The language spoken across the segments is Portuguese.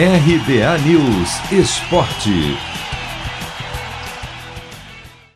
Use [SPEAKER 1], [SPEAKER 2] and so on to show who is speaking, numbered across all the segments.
[SPEAKER 1] RBA News Esporte.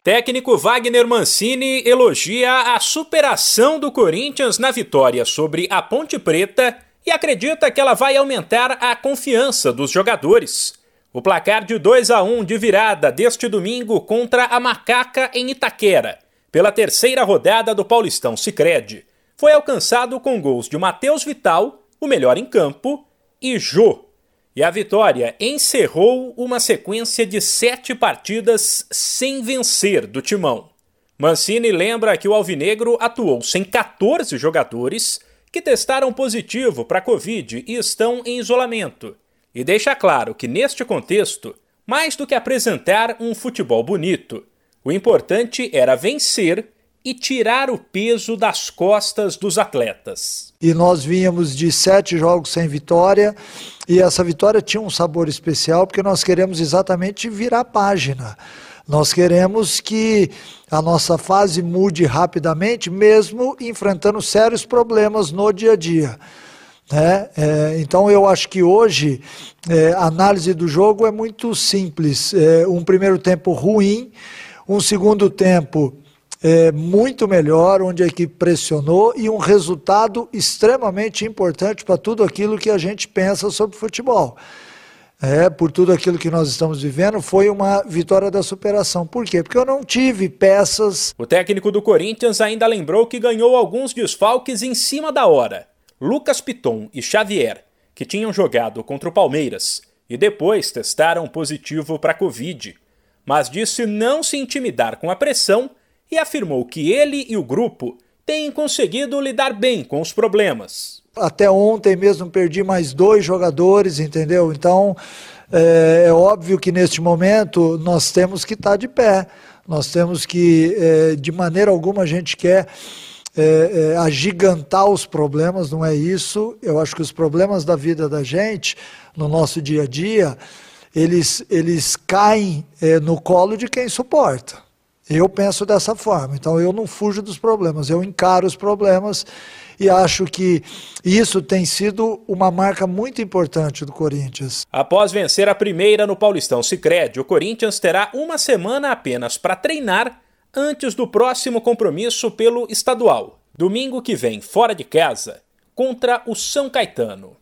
[SPEAKER 2] Técnico Wagner Mancini elogia a superação do Corinthians na vitória sobre a Ponte Preta e acredita que ela vai aumentar a confiança dos jogadores. O placar de 2 a 1 de virada deste domingo contra a Macaca em Itaquera, pela terceira rodada do Paulistão Sicredi, foi alcançado com gols de Matheus Vital, o melhor em campo, e Jô, e a vitória encerrou uma sequência de sete partidas sem vencer do Timão. Mancini lembra que o Alvinegro atuou sem 14 jogadores que testaram positivo para a Covid e estão em isolamento. E deixa claro que, neste contexto, mais do que apresentar um futebol bonito, o importante era vencer e tirar o peso das costas dos atletas.
[SPEAKER 3] E nós vínhamos de sete jogos sem vitória, e essa vitória tinha um sabor especial, porque nós queremos exatamente virar a página. Nós queremos que a nossa fase mude rapidamente, mesmo enfrentando sérios problemas no dia a dia. É, é, então eu acho que hoje é, a análise do jogo é muito simples. É, um primeiro tempo ruim, um segundo tempo é, muito melhor, onde a equipe pressionou e um resultado extremamente importante para tudo aquilo que a gente pensa sobre futebol. É, por tudo aquilo que nós estamos vivendo, foi uma vitória da superação. Por quê? Porque eu não tive peças.
[SPEAKER 2] O técnico do Corinthians ainda lembrou que ganhou alguns desfalques em cima da hora. Lucas Piton e Xavier, que tinham jogado contra o Palmeiras e depois testaram positivo para Covid, mas disse não se intimidar com a pressão e afirmou que ele e o grupo têm conseguido lidar bem com os problemas.
[SPEAKER 3] Até ontem mesmo perdi mais dois jogadores, entendeu? Então é, é óbvio que neste momento nós temos que estar de pé, nós temos que, é, de maneira alguma, a gente quer. É, é, agigantar os problemas, não é isso. Eu acho que os problemas da vida da gente, no nosso dia a dia, eles, eles caem é, no colo de quem suporta. Eu penso dessa forma. Então eu não fujo dos problemas, eu encaro os problemas e acho que isso tem sido uma marca muito importante do Corinthians.
[SPEAKER 2] Após vencer a primeira no Paulistão Sicredi, o Corinthians terá uma semana apenas para treinar antes do próximo compromisso pelo estadual, domingo que vem, fora de casa, contra o São Caetano.